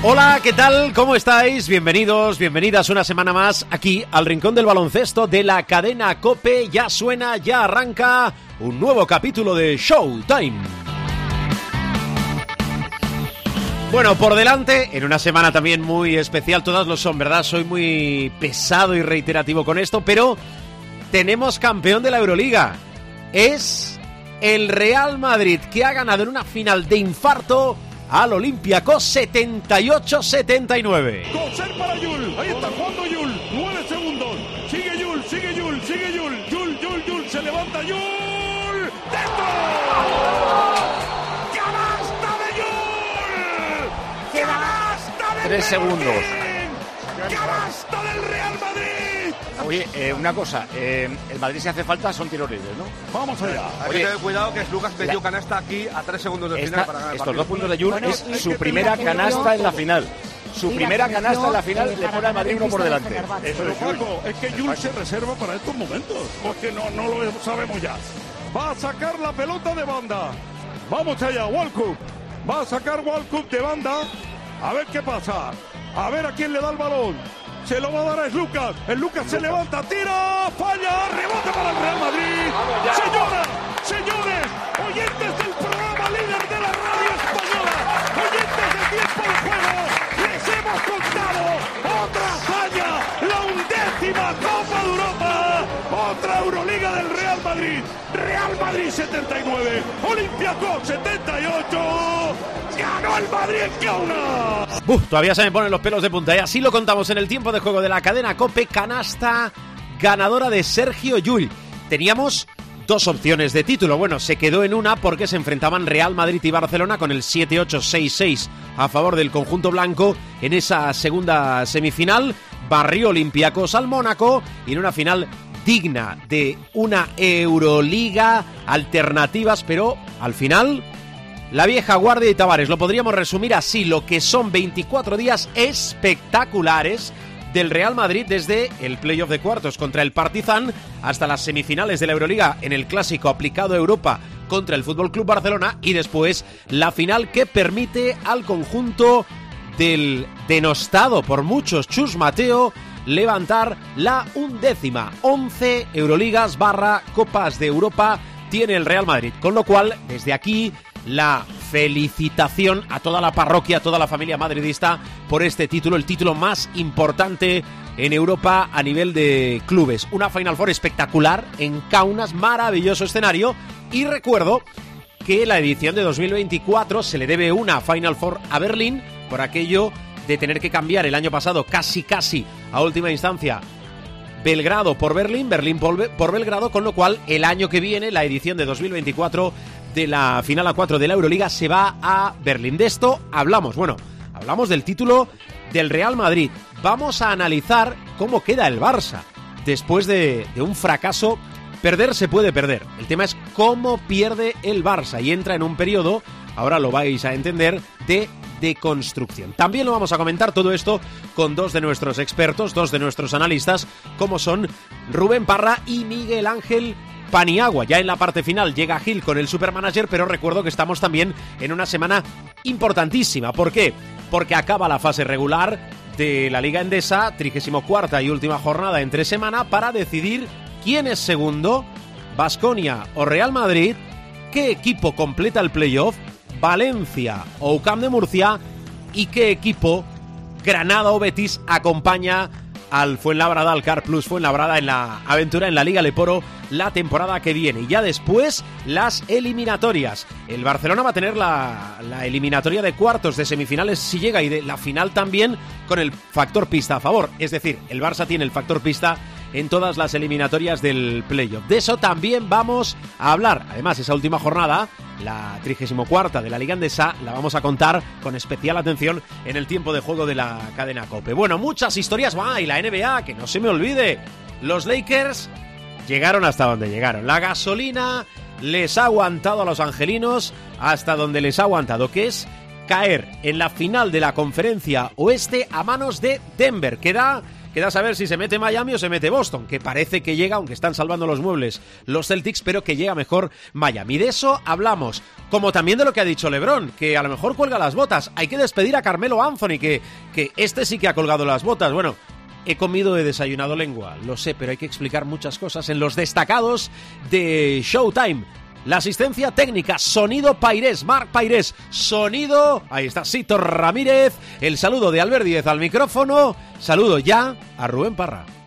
Hola, ¿qué tal? ¿Cómo estáis? Bienvenidos, bienvenidas una semana más aquí al Rincón del Baloncesto de la cadena Cope. Ya suena, ya arranca un nuevo capítulo de Showtime. Bueno, por delante, en una semana también muy especial, todas lo son, ¿verdad? Soy muy pesado y reiterativo con esto, pero tenemos campeón de la Euroliga. Es el Real Madrid que ha ganado en una final de infarto al Olympiacos 78-79. Coser para Yul. Ahí está jugando Yul. Nueve segundos. Sigue Yul, sigue Yul, sigue Yul. Yul, Yul, Yul. Se levanta Yul. ¡Dentro! ¡Canasta de Yul! ¡Canasta de Tres segundos. ¡Canasta del Real Madrid! Oye, eh, una cosa, eh, el Madrid si hace falta son tiros libres, ¿no? Vamos allá. Hay Oye, que tener cuidado que es Lucas metió la- canasta aquí a tres segundos del Esta- final para ganar el estos dos puntos de Jul Bueno, es su primera canasta en la final. Su primera canasta en la final le pone al Madrid uno por de delante. Eso Pero. Paco, es que Yul se reserva para estos momentos, porque no, no lo sabemos ya. Va a sacar la pelota de banda. Vamos allá, Walcup. Va a sacar Walcup de banda. A ver qué pasa. A ver a quién le da el balón. Se lo va a dar a Lucas. El Lucas se levanta, tira, falla, rebote para el Real Madrid. Señoras, señores, oyentes del programa líder de la radio española, oyentes de tiempo de juego, les hemos contado otra hazaña, la undécima Copa de Europa, otra Euroliga del Real Madrid. Real Madrid 79, Olympiacos 78, ganó el Madrid en. Uf, todavía se me ponen los pelos de punta. Y así lo contamos en el tiempo de juego de la cadena Cope. Canasta ganadora de Sergio Llull. Teníamos dos opciones de título. Bueno, se quedó en una porque se enfrentaban Real Madrid y Barcelona con el 7-8-6-6 a favor del conjunto blanco en esa segunda semifinal. Barrió Olympiacos al Mónaco y en una final digna de una Euroliga alternativas, pero al final la vieja guardia y Tavares. Lo podríamos resumir así, lo que son 24 días espectaculares del Real Madrid desde el playoff de cuartos contra el Partizan hasta las semifinales de la Euroliga en el clásico aplicado a Europa contra el Fútbol Club Barcelona y después la final que permite al conjunto del denostado por muchos Chus Mateo levantar la undécima 11 Euroligas barra Copas de Europa tiene el Real Madrid. Con lo cual, desde aquí, la felicitación a toda la parroquia, a toda la familia madridista por este título, el título más importante en Europa a nivel de clubes. Una Final Four espectacular en Kaunas, maravilloso escenario. Y recuerdo que la edición de 2024 se le debe una Final Four a Berlín por aquello de tener que cambiar el año pasado casi casi a última instancia Belgrado por Berlín, Berlín por, Be- por Belgrado, con lo cual el año que viene, la edición de 2024 de la final a 4 de la Euroliga se va a Berlín. De esto hablamos, bueno, hablamos del título del Real Madrid. Vamos a analizar cómo queda el Barça después de, de un fracaso. Perder se puede perder. El tema es cómo pierde el Barça y entra en un periodo, ahora lo vais a entender, de deconstrucción. También lo vamos a comentar todo esto con dos de nuestros expertos, dos de nuestros analistas, como son Rubén Parra y Miguel Ángel Paniagua. Ya en la parte final llega Gil con el Supermanager, pero recuerdo que estamos también en una semana importantísima. ¿Por qué? Porque acaba la fase regular de la Liga Endesa, 34 y última jornada entre semana, para decidir quién es segundo, Basconia o Real Madrid, qué equipo completa el playoff, Valencia o UCAM de Murcia y qué equipo, Granada o Betis, acompaña al Fuenlabrada, al Car Plus Fuenlabrada en la aventura en la Liga Leporo la temporada que viene. Y ya después las eliminatorias. El Barcelona va a tener la, la eliminatoria de cuartos de semifinales si llega y de la final también con el factor pista a favor. Es decir, el Barça tiene el factor pista en todas las eliminatorias del playoff. De eso también vamos a hablar. Además, esa última jornada, la 34 de la Liga Andesa, la vamos a contar con especial atención en el tiempo de juego de la cadena Cope. Bueno, muchas historias va y la NBA, que no se me olvide. Los Lakers llegaron hasta donde llegaron. La gasolina les ha aguantado a los angelinos hasta donde les ha aguantado, que es caer en la final de la conferencia oeste a manos de Denver. Queda Queda saber si se mete Miami o se mete Boston, que parece que llega, aunque están salvando los muebles los Celtics, pero que llega mejor Miami. De eso hablamos, como también de lo que ha dicho Lebron, que a lo mejor cuelga las botas. Hay que despedir a Carmelo Anthony, que, que este sí que ha colgado las botas. Bueno, he comido, he desayunado lengua, lo sé, pero hay que explicar muchas cosas en los destacados de Showtime. La asistencia técnica, sonido Pairés, Marc Pairés, sonido, ahí está Sito Ramírez, el saludo de Albert Díez al micrófono, saludo ya a Rubén Parra.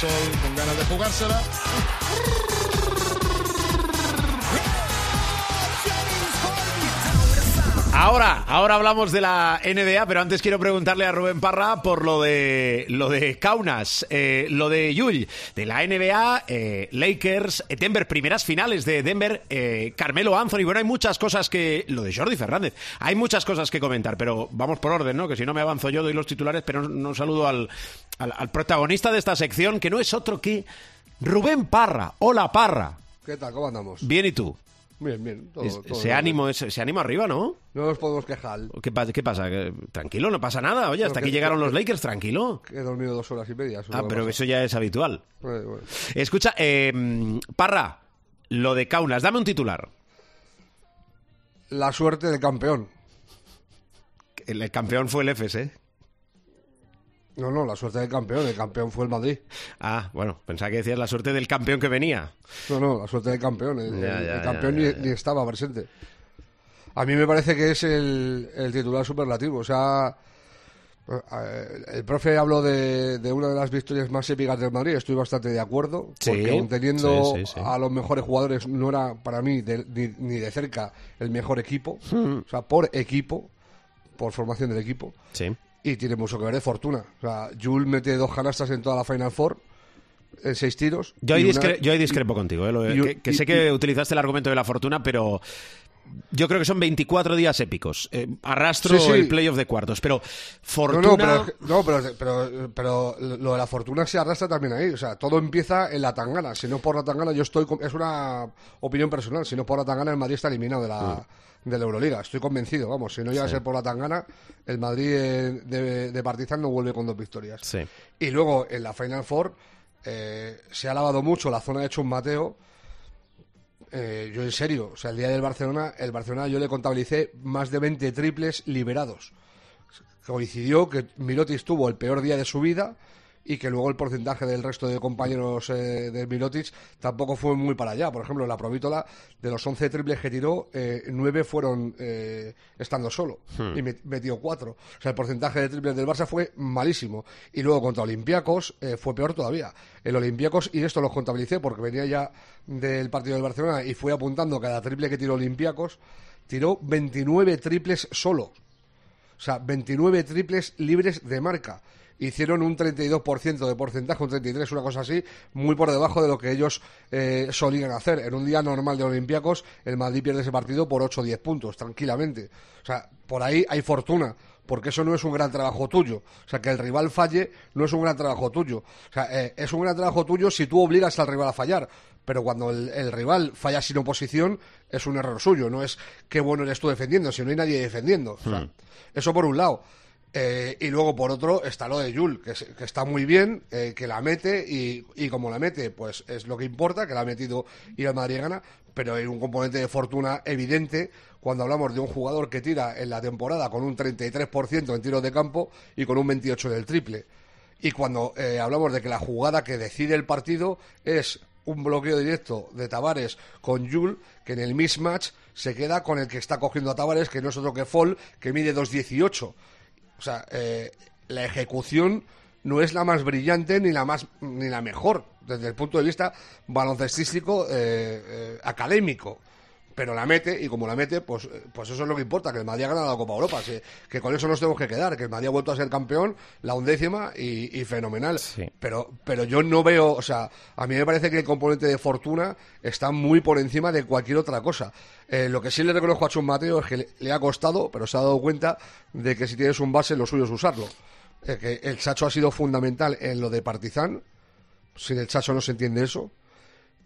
Con ganas de jugársela. Ahora, ahora hablamos de la NBA, pero antes quiero preguntarle a Rubén Parra por lo de lo de Kaunas, eh, lo de Yul, de la NBA, eh, Lakers, eh, Denver, primeras finales de Denver, Carmelo Anthony. Bueno, hay muchas cosas que. Lo de Jordi Fernández. Hay muchas cosas que comentar, pero vamos por orden, ¿no? Que si no me avanzo yo, doy los titulares, pero no saludo al, al, al protagonista de esta sección, que no es otro que Rubén Parra. Hola, Parra. ¿Qué tal? ¿Cómo andamos? Bien, ¿y tú? Bien, bien. todo- Es- todo ese bien. ánimo, arriba, ¿no? No nos podemos quejar. ¿Qué, pa- qué pasa? ¿Que- Tranquilo, no pasa nada. Oye, hasta No, aquí llegaron los Lakers, tranquilo. He dormido dos horas y media. eso Ah, no pero pasa. eso ya es habitual. Bueno. Escucha, eh, Parra, lo de Kaunas, dame un titular. La suerte del campeón. El, el campeón fue el ¿eh? No, no, la suerte del campeón. El campeón fue el Madrid. Ah, bueno, pensaba que decías la suerte del campeón que venía. No, no, la suerte del campeón. El, Ya, el- ya, el ya, campeón ya, ni, estaba presente. A mí me parece que es el, el titular superlativo. O sea, eh, el profe habló de, de una de las victorias más épicas del Madrid. Estoy bastante de acuerdo. Sí, porque aun teniendo sí, sí, sí. a los mejores jugadores, no era para mí de- ni, ni de cerca el mejor equipo. Hmm. O sea, por equipo, por formación del equipo. Y tiene mucho que ver de fortuna. O sea, Jules mete dos canastas en toda la Final Four, en seis tiros. Yo ahí, una- discre- yo ahí discrepo contigo, ¿eh? Lo de- y- que, que y- sé que utilizaste el argumento de la fortuna, pero yo creo que son 24 días épicos. Eh, arrastro Sí, sí. el playoff de cuartos, pero No, fortuna... no, pero, no pero, pero, pero lo de la fortuna se arrastra también ahí. O sea, todo empieza en la tangana. Si no por la tangana, yo estoy. con- Es una opinión personal. Si no por la tangana, el Madrid está eliminado de la, de la Euroliga. Estoy convencido, vamos. Si no llega a ser por la tangana, el Madrid de, de Partizan no vuelve con dos victorias. Sí. Y luego en la Final Four eh, se ha lavado mucho la zona de Chus Mateo. Eh, yo en serio, o sea, el día del Barcelona, el Barcelona yo le contabilicé más de 20 triples liberados. Coincidió que Mirotic tuvo el peor día de su vida y que luego el porcentaje del resto de compañeros eh, de Mirotic tampoco fue muy para allá. Por ejemplo, la Provítola, de los 11 triples que tiró, eh, 9 fueron eh, estando solo y met- metió 4. O sea, el porcentaje de triples del Barça fue malísimo. Y luego contra Olympiacos eh, fue peor todavía. El Olympiacos, y esto lo contabilicé porque venía ya del partido del Barcelona y fui apuntando cada triple que tiró Olympiacos, tiró 29 triples solo. O sea, 29 triples libres de marca. Hicieron un 32% de porcentaje, un 33%, una cosa así, muy por debajo de lo que ellos eh, solían hacer. En un día normal de Olympiacos, el Madrid pierde ese partido por 8 o 10 puntos, tranquilamente. O sea, por ahí hay fortuna, porque eso no es un gran trabajo tuyo. O sea, que el rival falle no es un gran trabajo tuyo. O sea, eh, es un gran trabajo tuyo si tú obligas al rival a fallar. Pero cuando el, el rival falla sin oposición, es un error suyo. No es qué bueno eres tú defendiendo, si no hay nadie defendiendo. O sea, Eso por un lado. Eh, y luego por otro está lo de Yul, que, es- que está muy bien, eh, que la mete y, y como la mete, pues es lo que importa, que la ha metido y el Madrid gana, pero hay un componente de fortuna evidente cuando hablamos de un jugador que tira en la temporada con un 33% en tiros de campo y con un 28% del triple. Y cuando eh, hablamos de que la jugada que decide el partido es un bloqueo directo de Tavares con Yul, que en el mismatch se queda con el que está cogiendo a Tavares, que no es otro que Fall, que mide 2.18. O sea, eh, la ejecución no es la más brillante ni la más ni la mejor desde el punto de vista baloncestístico eh, eh, académico. Pero la mete y como la mete, pues, eh, pues eso es lo que importa, que el Madrid ha ganado la Copa Europa, sí, que con eso nos tenemos que quedar, que el Madrid ha vuelto a ser campeón, la undécima y, y fenomenal. Sí. Pero, pero yo no veo, o sea, a mí me parece que el componente de fortuna está muy por encima de cualquier otra cosa. Eh, lo que sí le reconozco a Chus Mateo es que le, le ha costado, pero se ha dado cuenta de que si tienes un base, lo suyo es usarlo. Eh, que el Chacho ha sido fundamental en lo de Partizan, sin el Chacho no se entiende eso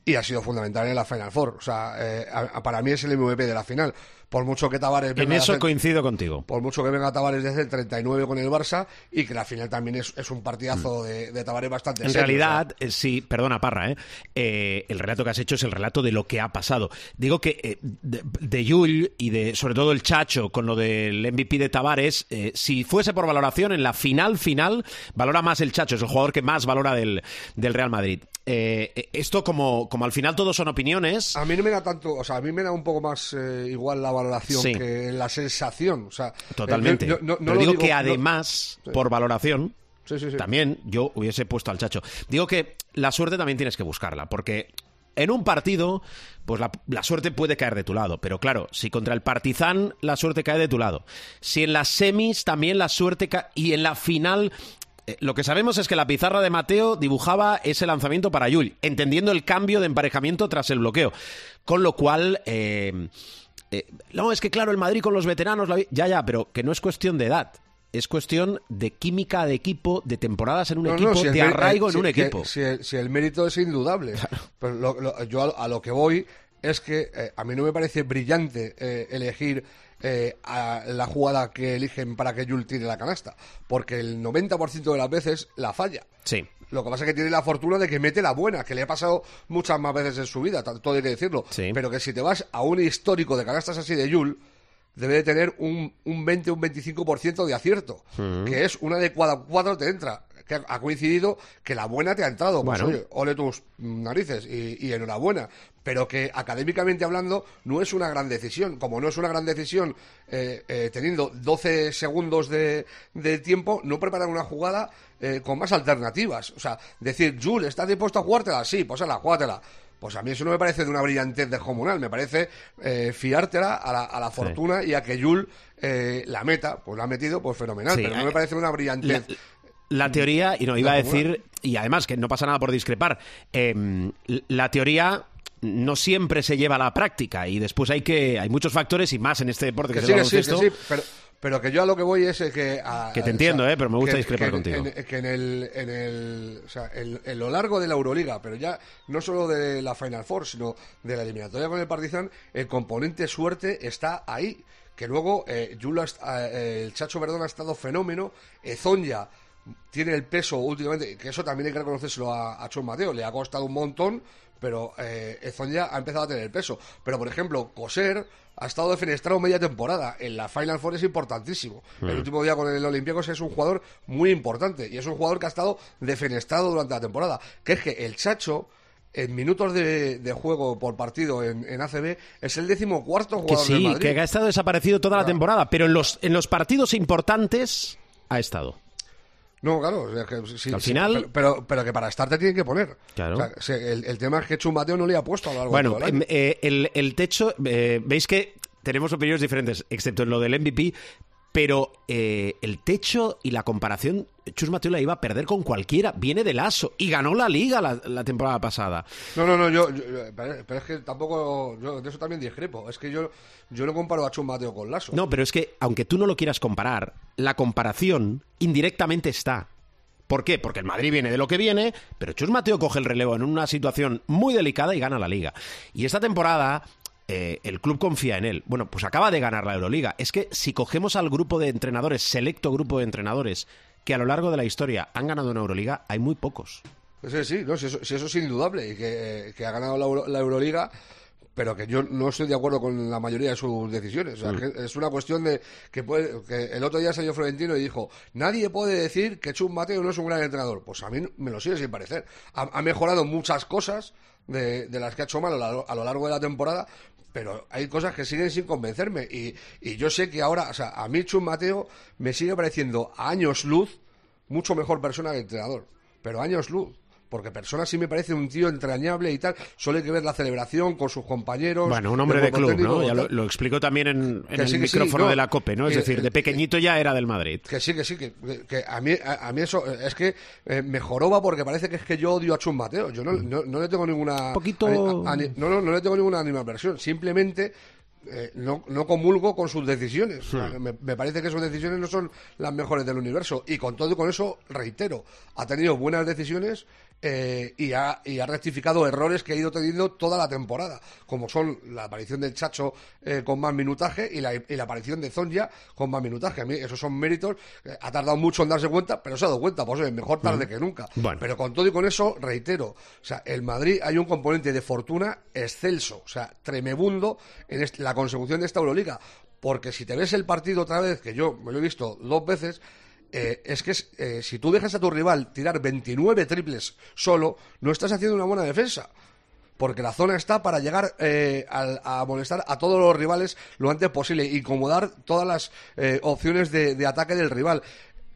y ha sido fundamental en la Final Four. O sea, eh, para mí es el MVP de la final. Por mucho que Tavares En venga a eso hacer- coincido contigo. por mucho que venga Tavares desde el 39 con el Barça y que la final también es, es un partidazo de, de Tavares bastante Mm. En serio, realidad, eh, sí, perdona, Parra, ¿eh? Eh, el relato que has hecho es el relato de lo que ha pasado. Digo que eh, de, de Yul y de sobre todo el Chacho con lo del MVP de Tavares, si fuese por valoración en la final final, valora más el Chacho, es el jugador que más valora del, del Real Madrid. Esto como, como al final todos son opiniones, A mí no me da tanto, o sea, a mí me da un poco más igual la valoración Sí. que la sensación. O sea, eh, totalmente. yo- yo no- no Pero lo digo, digo- que no- además, Sí. por valoración, sí. también yo hubiese puesto al Chacho. Digo que la suerte también tienes que buscarla, porque en un partido, pues la, la suerte puede caer de tu lado. Pero claro, si contra el Partizan la suerte cae de tu lado, si en las semis también la suerte cae, y en la final. eh, Lo que sabemos es que la pizarra de Mateo dibujaba ese lanzamiento para Yul, entendiendo el cambio de emparejamiento tras el bloqueo. Con lo cual, eh, eh, no, es que claro, el Madrid con los veteranos, la ya, ya, pero que no es cuestión de edad. Es cuestión de química de equipo, de temporadas en un No, no, equipo, si de mé- arraigo eh, en si- un que- equipo. Si el, si el mérito es indudable. Pero lo- lo- yo a, a lo que voy es que eh, a mí no me parece brillante eh, elegir eh, a la jugada que eligen para que Jules tire la canasta. Porque el 90% de las veces la falla. Sí. Lo que pasa es que tiene la fortuna de que mete la buena, que le ha pasado muchas más veces en su vida, todo hay que decirlo. Sí. Pero que si te vas a un histórico de canastas así de Yul, debe de tener un, un 20, un 25% de acierto, que es una de cada cuatro te entra. Que ha- coincidido que la buena te ha entrado. Pues Bueno. oye, ole tus narices y, y enhorabuena. Pero que académicamente hablando no es una gran decisión. Como no es una gran decisión eh, eh, teniendo 12 segundos de, de tiempo, no preparar una jugada eh, con más alternativas. O sea, decir, Jules, ¿estás dispuesto a jugártela? Sí, pues la jugátela. Pues a mí eso no me parece de una brillantez descomunal, me parece eh, fiártela a la, a la fortuna y a que eh, la meta, pues la ha metido, pues fenomenal, Sí, pero no me parece una La, brillantez. la teoría, y no, iba a La decir, y además que no pasa nada por discrepar, eh, la teoría no siempre se lleva a la práctica y después hay que hay muchos factores y más en este deporte que, Que es sí, que sí, que sí, pero, pero que yo a lo que voy es eh, que... a- Que te a- entiendo, eh, pero me gusta que- discrepar contigo. en- que en el, en el, o sea, en, en lo largo de la Euroliga, pero ya no solo de la Final Four, sino de la eliminatoria con el Partizan, el componente suerte está ahí. Que luego eh, Yula eh, el Chacho Verdón ha estado fenómeno, Ezonja tiene el peso últimamente, que eso también hay que reconocérselo a, a Chon Mateo, le ha costado un montón, pero eh, Ezonja ha empezado a tener peso. Pero, por ejemplo, Coser ha estado defenestrado media temporada. En la Final Four es importantísimo. El último día con el Olympiacos es un jugador muy importante y es un jugador que ha estado defenestrado durante la temporada. Que es que el Chacho, en minutos de, de juego por partido en, en ACB, es el decimocuarto Que jugador del sí, Madrid. que ha estado desaparecido toda la temporada, pero en los, en los partidos importantes ha estado. No, claro, o sea, que sí, Al sí, final- pero, pero, pero que para estar te tienen que poner. Claro. O sea, se- el, el tema es que Chumbateo no le ha puesto a lo largo Bueno, em, eh, el, el techo, eh, veis que tenemos opiniones diferentes, excepto en lo del MVP, pero eh, el techo y la comparación, Chus Mateo la iba a perder con cualquiera, viene del ASO y ganó la liga la, la temporada pasada. No, no, no, yo, pero es que tampoco, yo de eso también discrepo. Es que yo, yo no comparo a Chumbateo con Lasso. No, pero es que aunque tú no lo quieras comparar, la comparación indirectamente está. ¿Por qué? Porque el Madrid viene de lo que viene, pero Chus Mateo coge el relevo en una situación muy delicada y gana la liga. Y esta temporada eh, el club confía en él. Bueno, pues acaba de ganar la Euroliga. Es que si cogemos al grupo de entrenadores, selecto grupo de entrenadores, que a lo largo de la historia han ganado una Euroliga, hay muy pocos. Sí, sí, no, si, eso, si eso es indudable y que, que ha ganado la, Euro- la Euroliga, pero que yo no estoy de acuerdo con la mayoría de sus decisiones. O sea, que es una cuestión de que, puede, que el otro día salió Florentino y dijo, nadie puede decir que Chum Mateo no es un gran entrenador. Pues a mí me lo sigue sin parecer. Ha, ha mejorado muchas cosas de, de las que ha hecho mal a, lo- a lo largo de la temporada, pero hay cosas que siguen sin convencerme. Y, y yo sé que ahora, o sea, a mí Chum Mateo me sigue pareciendo años luz mucho mejor persona que entrenador. Pero años luz. Porque persona sí me parece un tío entrañable y tal. Solo hay que ver la celebración con sus compañeros. Bueno, un hombre de club, técnico, ¿no? Ya lo, lo explicó también en, el sí, que sí, micrófono no. de la COPE, ¿no? Es decir, de eh, pequeñito ya era del Madrid. Que sí, que sí, que, que a, mí, a, a mí eso es que eh, me joroba porque parece que es que yo odio a Chus Mateo. Yo no, no, no le tengo ninguna. Un poquito- a- a- no, no, no le tengo ninguna animadversión. Simplemente. eh, no, no comulgo con sus decisiones. Hmm. me, me parece que sus decisiones no son las mejores del universo. Y con todo y con eso, reitero, ha tenido buenas decisiones eh, y, ha, y ha rectificado errores que ha ido teniendo toda la temporada, como son la aparición del Chacho eh, con más minutaje y la, y la aparición de Zonja con más minutaje. A mí esos son méritos. eh, ha tardado mucho en darse cuenta, pero se ha dado cuenta. Pues oye, mejor tarde que nunca. Bueno. Pero con todo y con eso, reitero, o sea, el Madrid hay un componente de fortuna excelso, o sea, tremebundo en la consecución de esta Euroliga. Porque si te ves el partido otra vez, que yo me lo he visto dos veces, eh, es que eh, si tú dejas a tu rival tirar 29 triples solo, no estás haciendo una buena defensa. Porque la zona está para llegar eh, al- a molestar a todos los rivales lo antes posible, incomodar todas las eh, opciones de ataque del rival.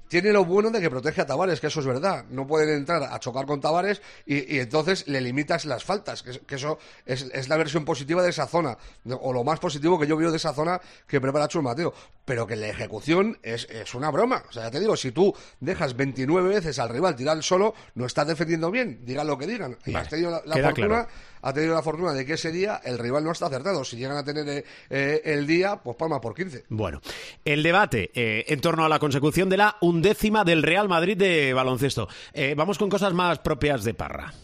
Tiene lo bueno de que protege a Tavares, que eso es verdad. No pueden entrar a chocar con Tavares y, y entonces le limitas las faltas, que, es- que eso es, es la versión positiva de esa zona, o lo más positivo que yo veo de esa zona que prepara Chus Mateo. Pero que la ejecución es, es una broma. O sea, ya te digo, si tú dejas 29 veces al rival tirar solo, no estás defendiendo bien, digan lo que digan. Y Vale, has tenido la, fortuna claro. Ha tenido la fortuna de que ese día el rival no está acertado. Si llegan a tener eh, eh, el día, pues palma por 15. Bueno, el debate eh, en torno a la consecución de la undécima del Real Madrid de baloncesto. Eh, vamos con cosas más propias de Parra.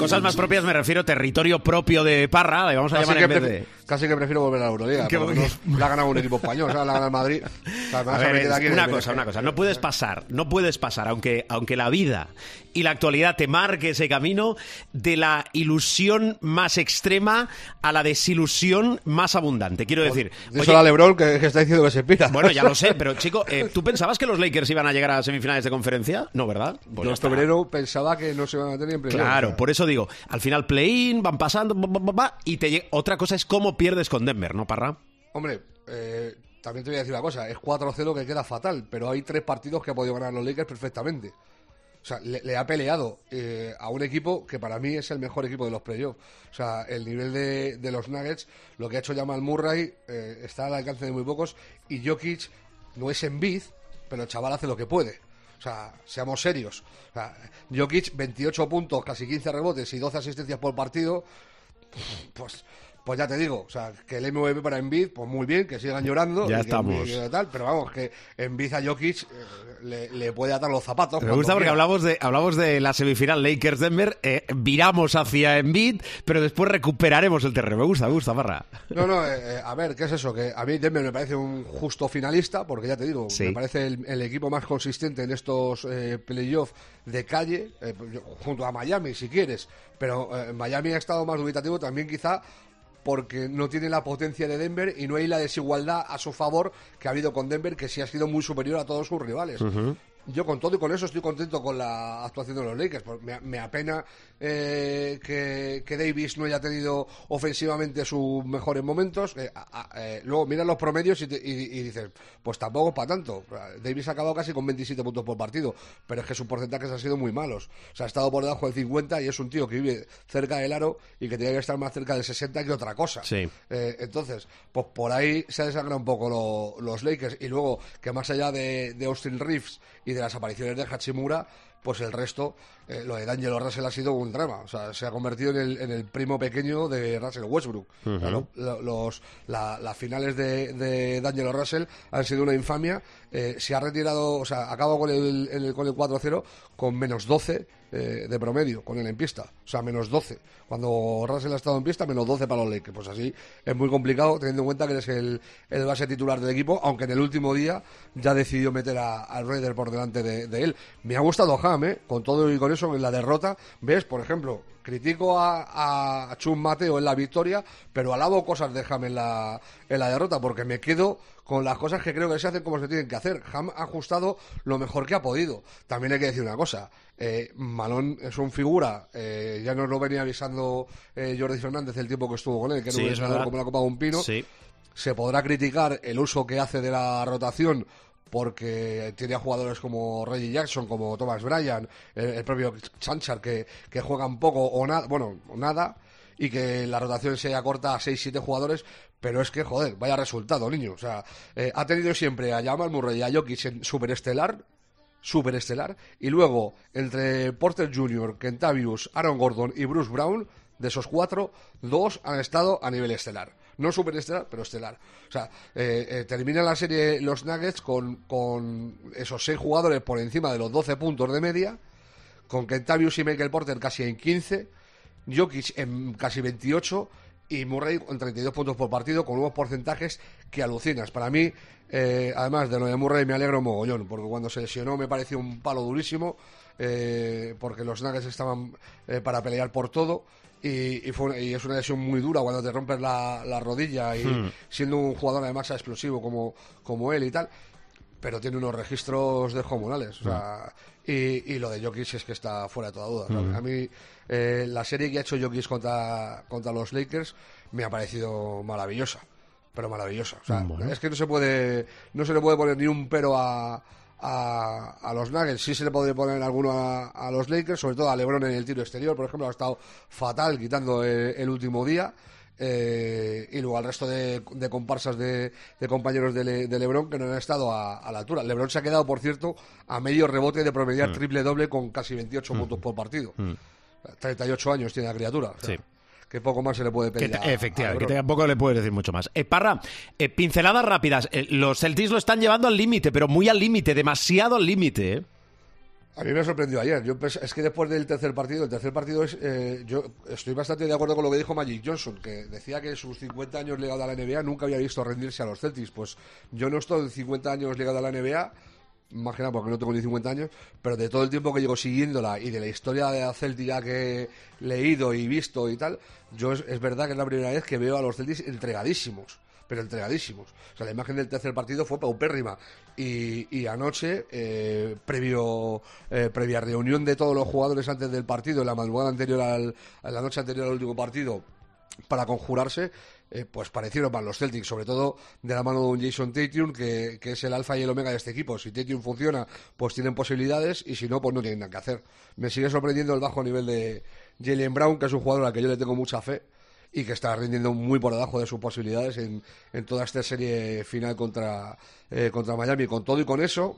Cosas más propias me refiero territorio propio de Parra, le vamos a llamar en vez de... casi que prefiero volver a la Euroliga. Que- la ha ganado un equipo español, o sea, la ha ganado el Madrid. O sea, me A vas a ver, meter es aquí en una cosa, una cosa. No puedes pasar, no puedes pasar, aunque, aunque la vida y la actualidad te marque ese camino, de la ilusión más extrema a la desilusión más abundante. Quiero decir, Díselo oye, a Lebron que, que está diciendo que se pira. bueno, ya lo sé, pero chico, eh, ¿tú pensabas que los Lakers iban a llegar a semifinales de conferencia? No, ¿verdad? Pues Yo en febrero pensaba que no se iban a tener en. Claro, por eso digo, al final play-in, van pasando, ba, ba, ba, ba, y te llega- otra cosa es cómo pierdes con Denver, ¿no, Parra? Hombre, eh, también te voy a decir una cosa. Es 4-0 que queda fatal, pero hay tres partidos que ha podido ganar los Lakers perfectamente. O sea, le, ha peleado eh, a un equipo que para mí es el mejor equipo de los playoffs. O sea, el nivel de, los Nuggets, lo que ha hecho Jamal Murray, eh, está al alcance de muy pocos. Y Jokic no es Embiid, pero el chaval hace lo que puede. O sea, seamos serios. O sea, Jokic, 28 puntos, casi 15 rebotes y 12 asistencias por partido. Pues, pues ya te digo, o sea, que el MVP para Embiid, pues muy bien, que sigan llorando. Ya que estamos. Tal, pero vamos, que Embiid a Jokic eh, le, le puede atar los zapatos. Me gusta porque quiera. hablamos de, hablamos de la semifinal Lakers-Denver, eh, viramos hacia Embiid, pero después recuperaremos el terreno. Me gusta, me gusta, Parra. No, no, eh, eh, a ver, ¿qué es eso? Que a mí Denver me parece un justo finalista, porque ya te digo, Sí. me parece el, el equipo más consistente en estos eh, playoffs de calle, junto a Miami, si quieres. Pero Miami ha estado más dubitativo también quizá porque no tiene la potencia de Denver y no hay la desigualdad a su favor que ha habido con Denver, que sí ha sido muy superior a todos sus rivales. Yo con todo y con eso estoy contento con la actuación de los Lakers. Me, me apena eh, que, que Davis no haya tenido ofensivamente sus mejores momentos. Eh, a- eh, luego miras los promedios y, te- y- y dices, pues tampoco para tanto. Davis ha acabado casi con 27 puntos por partido, pero es que sus porcentajes han sido muy malos. O sea, ha estado por debajo del 50 y es un tío que vive cerca del aro y que tiene que estar más cerca del 60 que otra cosa. Sí. Entonces, pues por ahí se desangra un poco lo- los Lakers. Y luego, que más allá de, de Austin Reeves y de las apariciones de Hachimura, pues el resto, eh, lo de D'Angelo Russell ha sido un drama. O sea, se ha convertido en el, en el primo pequeño de Russell Westbrook. O sea, lo- lo- los, la- las finales de, de D'Angelo Russell han sido una infamia. Eh, se ha retirado, o sea, acaba con el, el- con el 4-0 con menos 12 eh, de promedio con él en pista. O sea, menos 12. Cuando Russell ha estado en pista, menos 12 para los Lakers. Pues así es muy complicado, teniendo en cuenta que eres el, el base titular del equipo, aunque en el último día ya decidió meter a- al Raider por delante de, de él. Me ha gustado Ham, ¿eh? Con todo y con eso, en la derrota, ves, por ejemplo, critico a, a Chum Mateo en la victoria, pero alabo cosas de Ham en la, en la derrota, porque me quedo con las cosas que creo que se hacen como se tienen que hacer. Ham ha ajustado lo mejor que ha podido. También hay que decir una cosa, eh, Malón es un figura, eh, ya nos lo venía avisando eh, Jordi Fernández el tiempo que estuvo con él, que Sí, no es es nada verdad. como la Copa de un Pino. Sí. Se podrá criticar el uso que hace de la rotación porque tiene a jugadores como Reggie Jackson, como Thomas Bryan, el, el propio Chanchar, que, que juegan poco o nada, bueno, nada, y que la rotación sea corta a 6-7 jugadores, pero es que, joder, vaya resultado, niño. O sea, eh, ha tenido siempre a Jamal Murray y a Jokic en superestelar, superestelar, y luego entre Porter Jr., Kentavius, Aaron Gordon y Bruce Brown, de esos cuatro, dos han estado a nivel estelar. No superestelar, pero estelar. O sea, eh, eh, termina la serie los Nuggets con, con esos seis jugadores por encima de los 12 puntos de media, con Kentavius y Michael Porter casi en 15, Jokic en casi 28 y Murray en 32 puntos por partido con unos porcentajes que alucinas. Para mí, eh, además de lo de Murray, me alegro mogollón, porque cuando se lesionó me pareció un palo durísimo, eh, porque los Nuggets estaban eh, para pelear por todo. Y, y fue y es una lesión muy dura cuando te rompes la, la rodilla y siendo un jugador además explosivo como, como él y tal pero tiene unos registros de. O sea, y, y lo de Jokic es que está fuera de toda duda. A mí, eh, la serie que ha hecho Jokic contra, contra los Lakers me ha parecido maravillosa. Pero maravillosa. O sea, es que no se puede, no se le puede poner ni un pero a, a, a los Nuggets. Sí se le podría poner alguno a, a los Lakers, sobre todo a LeBron en el tiro exterior, por ejemplo, ha estado fatal quitando eh, el último día. Eh, y luego al resto de, de comparsas de, de compañeros de, Le- de Lebron que no han estado a, a la altura. Lebron se ha quedado, por cierto, a medio rebote de promediar triple doble con casi 28 puntos por partido. 38 años tiene la criatura. O sea, Sí. Que poco más se le puede pedir. te- a- a efectivamente, que tampoco le puedes decir mucho más. Eh, Parra, eh, pinceladas rápidas. Eh, los Celtics lo están llevando al límite, pero muy al límite, demasiado al límite. A mí me sorprendió ayer. Yo es que después del tercer partido, el tercer partido es. eh, yo estoy bastante de acuerdo con lo que dijo Magic Johnson, que decía que sus 50 años legado a la NBA nunca había visto rendirse a los Celtics. Pues yo no estoy en 50 años legado a la NBA, más porque no tengo ni 50 años, pero de todo el tiempo que llevo siguiéndola y de la historia de la Celtica que he leído y visto y tal, yo es verdad que es la primera vez que veo a los Celtics entregadísimos pero entregadísimos. O sea, la imagen del tercer partido fue paupérrima. Y, y anoche, eh, previo, eh, previa reunión de todos los jugadores antes del partido, en la madrugada anterior al, la noche anterior al último partido, para conjurarse, eh, pues parecieron mal los Celtics, sobre todo de la mano de un Jason Tatum, que, que es el alfa y el omega de este equipo. Si Tatum funciona, pues tienen posibilidades, y si no, pues no tienen nada que hacer. Me sigue sorprendiendo el bajo nivel de Jalen Brown, que es un jugador al que yo le tengo mucha fe y que está rindiendo muy por debajo de sus posibilidades en, en toda esta serie final contra, eh, contra Miami. Con todo y con eso,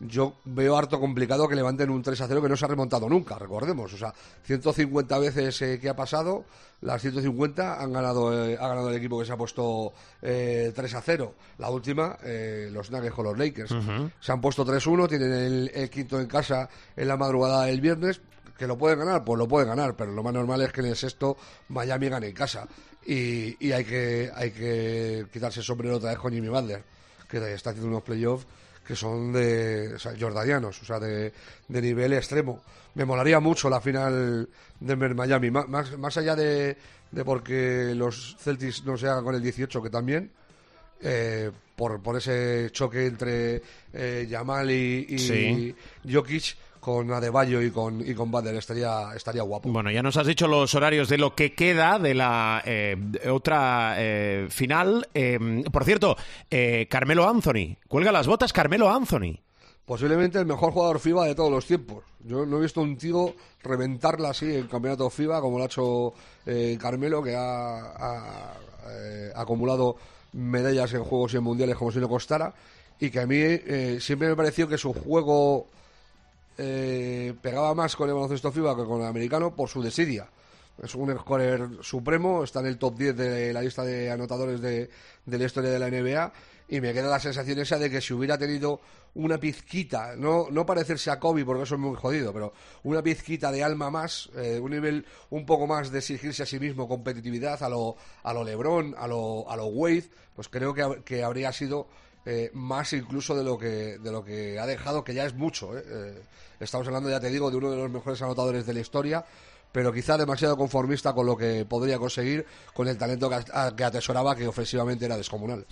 yo veo harto complicado que levanten un 3 a 0 que no se ha remontado nunca, recordemos. O sea, 150 veces eh, que ha pasado, las 150 han ganado, eh, ha ganado el equipo que se ha puesto eh, 3 a 0. La última, eh, los Nuggets con los Lakers. Se han puesto 3-1, tienen el, el quinto en casa en la madrugada del viernes. ¿Que lo pueden ganar? Pues lo pueden ganar, pero lo más normal es que en el sexto Miami gane en casa. Y, y hay, que, hay que quitarse el sombrero otra vez con Jimmy Butler, que está haciendo unos playoffs que son de o sea, jordanianos, o sea, de, de nivel extremo. Me molaría mucho la final Denver-Miami, má- más, más allá de, de porque los Celtics no se hagan con el 18, que también, eh, por, por ese choque entre eh, Yamal y, y Sí. Jokic con Adebayo y con, y con Butler, estaría, estaría guapo. Bueno, ya nos has dicho los horarios de lo que queda de la eh, otra eh, final. Eh, por cierto, eh, Carmelo Anthony. Cuelga las botas Carmelo Anthony. Posiblemente el mejor jugador FIBA de todos los tiempos. Yo no he visto un tío reventarla así en campeonato FIBA como lo ha hecho eh, Carmelo, que ha, ha, acumulado medallas en juegos y en mundiales como si no costara. Y que a mí eh, siempre me pareció que su juego eh, pegaba más con el baloncesto FIBA que con el americano por su desidia. Es un scorer supremo, está en el top 10 de la lista de anotadores de, de la historia de la NBA y me queda la sensación esa de que si hubiera tenido una pizquita, no, no parecerse a Kobe porque eso es muy jodido, pero una pizquita de alma más, eh, un nivel un poco más de exigirse a sí mismo, competitividad a lo, a lo Lebron, a lo, a lo Wade, pues creo que, que habría sido eh, más incluso de lo que de lo que ha dejado, que ya es mucho. ¿eh? Eh, estamos hablando, ya te digo, de uno de los mejores anotadores de la historia, pero quizá demasiado conformista con lo que podría conseguir con el talento que, atesoraba, que ofensivamente era descomunal.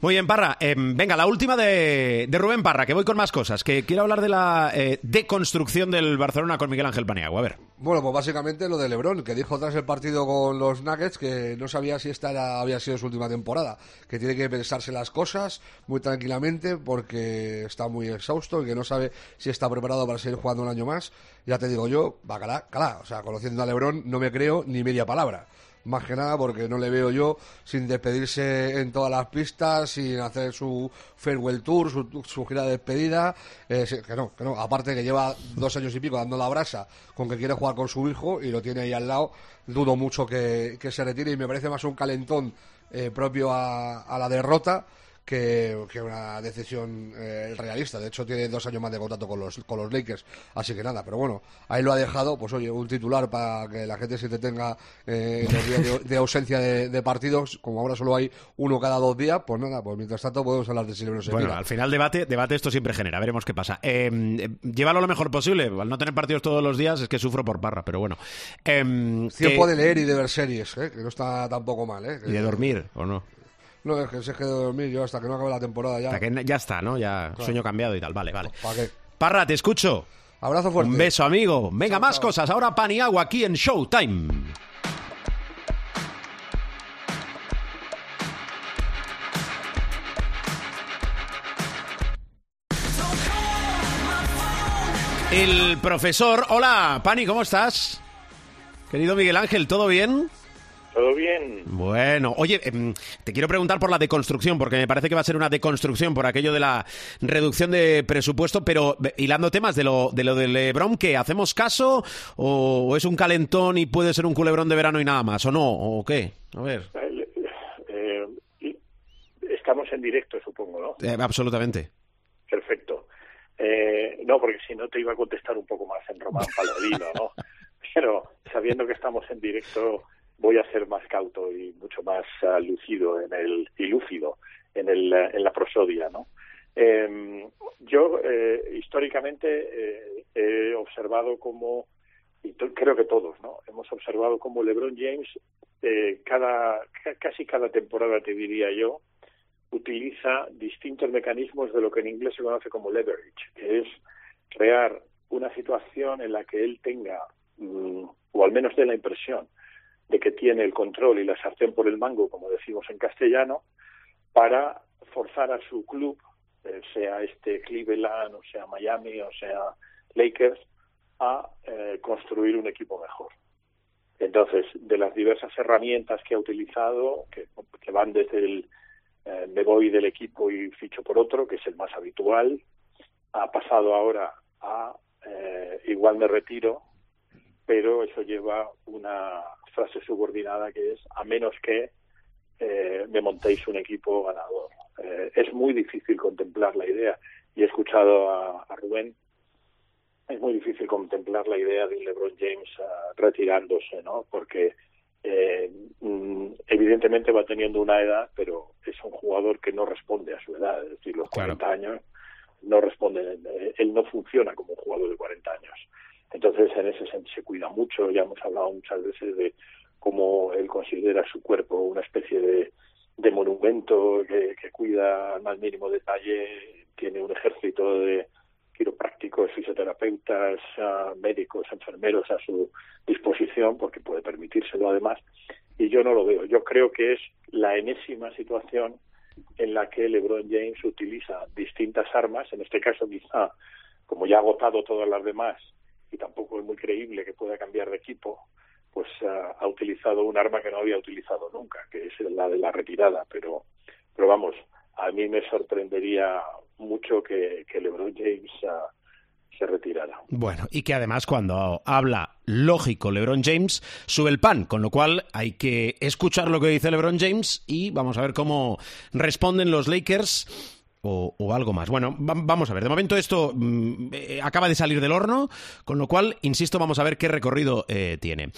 Muy bien, Parra. Eh, venga, la última de, de Rubén Parra, que voy con más cosas. Que quiero hablar de la deconstrucción del Barcelona con Miguel Ángel Paniagua. A ver. Bueno, pues básicamente lo de Lebron, que dijo tras el partido con los Nuggets que no sabía si esta era- había sido su última temporada, que tiene que pensarse las cosas muy tranquilamente porque está muy exhausto y que no sabe si está preparado para seguir jugando un año más. Ya te digo yo, va calá, calá. O sea, conociendo a Lebron no me creo ni media palabra. Más que nada porque no le veo yo sin despedirse en todas las pistas, sin hacer su farewell tour, su, su gira de despedida. Eh, que no, que no. Aparte que lleva dos años y pico dando la brasa con que quiere jugar con su hijo y lo tiene ahí al lado. Dudo mucho que, que se retire y me parece más un calentón eh, propio a, a la derrota que, que una decisión eh, realista. De hecho, tiene dos años más de contrato con los, con los Lakers. Así que nada, pero bueno, ahí lo ha dejado. Pues oye, un titular para que la gente se detenga eh, los días de, de ausencia de, de partidos. Como ahora solo hay uno cada dos días, pues nada, pues mientras tanto podemos hablar de si Lebron se Bueno, al final debate, debate esto siempre genera, veremos qué pasa. Eh, eh, llévalo lo mejor posible, al no tener partidos todos los días es que sufro por parra, pero bueno. Eh, Tiempo que- de leer y de ver series, ¿eh? que no está tampoco mal. ¿eh? y de dormir, ¿o no? No, es que se quede de dormir yo hasta que no acabe la temporada ya. Hasta que ya está, ¿no? Ya sueño cambiado y tal, vale, vale. ¿Para qué? Parra, te escucho. Abrazo fuerte. Un beso, amigo. Venga, Chao, más chao. cosas. Ahora pan y agua aquí en Showtime. El profesor. Hola, Pani, ¿cómo estás? Querido Miguel Ángel, ¿todo bien? Todo bien. Bueno, oye, em, te quiero preguntar por la deconstrucción, porque me parece que va a ser una deconstrucción por aquello de la reducción de presupuesto, pero hilando temas de lo de lo de Lebron, ¿qué? ¿Hacemos caso o, o es un calentón y puede ser un culebrón de verano y nada más? ¿O no? ¿O qué? A ver, Eh, estamos en directo, supongo, ¿no? eh, absolutamente. Perfecto. Eh, no, porque si no te iba a contestar un poco más en román paladino, ¿no? Pero sabiendo que estamos en directo, voy a ser más cauto y mucho más ah, lucido en el y lúcido en el eh, en la prosodia, ¿no? Eh, yo eh, históricamente eh, he observado como y creo que todos, ¿no? Hemos observado como LeBron James eh, cada ca- casi cada temporada te diría yo utiliza distintos mecanismos de lo que en inglés se conoce como leverage, que es crear una situación en la que él tenga, mm, o al menos dé la impresión, de que tiene el control y la sartén por el mango, como decimos en castellano, para forzar a su club, eh, sea este Cleveland, o sea Miami, o sea Lakers, a eh, construir un equipo mejor. Entonces, de las diversas herramientas que ha utilizado, que, van desde el eh, me voy del equipo y ficho por otro, que es el más habitual, ha pasado ahora a igual me retiro, pero eso lleva una frase subordinada que es a menos que eh, me montéis un equipo ganador. Eh, es muy difícil contemplar la idea y he escuchado a, a Rubén es muy difícil contemplar la idea de un LeBron James ah, retirándose, ¿no? Porque eh, mm, evidentemente va teniendo una edad, pero es un jugador que no responde a su edad, es decir, los Claro. 40 años no responden, eh, él no funciona como un jugador de 40 años. Entonces, en ese sentido se cuida mucho, ya hemos hablado muchas veces de cómo él considera su cuerpo una especie de, monumento que, cuida al más mínimo detalle, tiene un ejército de quiroprácticos, fisioterapeutas, médicos, enfermeros a su disposición, porque puede permitírselo además, y yo no lo veo. Yo creo que es la enésima situación en la que LeBron James utiliza distintas armas, en este caso quizá, como ya ha agotado todas las demás, y tampoco es muy creíble que pueda cambiar de equipo, pues ah, ha utilizado un arma que no había utilizado nunca, que es la de la retirada, pero, pero vamos, a mí me sorprendería mucho que, que LeBron James ah, se retirara. Bueno, y que además cuando habla lógico LeBron James, sube el pan, con lo cual hay que escuchar lo que dice LeBron James y vamos a ver cómo responden los Lakers o, algo más. Bueno, va- vamos a ver. De momento esto mm, eh, acaba de salir del horno, con lo cual, insisto, vamos a ver qué recorrido eh, tiene.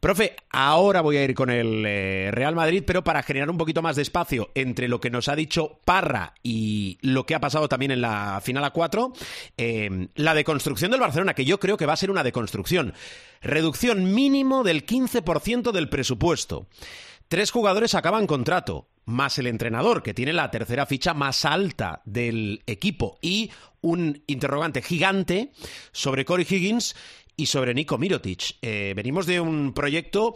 Profe, ahora voy a ir con el eh, Real Madrid, pero para generar un poquito más de espacio entre lo que nos ha dicho Parra y lo que ha pasado también en la final a 4, eh, la deconstrucción del Barcelona, que yo creo que va a ser una deconstrucción. Reducción mínimo del 15% del presupuesto. Tres jugadores acaban contrato, más el entrenador, que tiene la tercera ficha más alta del equipo, y un interrogante gigante sobre Corey Higgins y sobre Nico Mirotic. Eh, venimos de un proyecto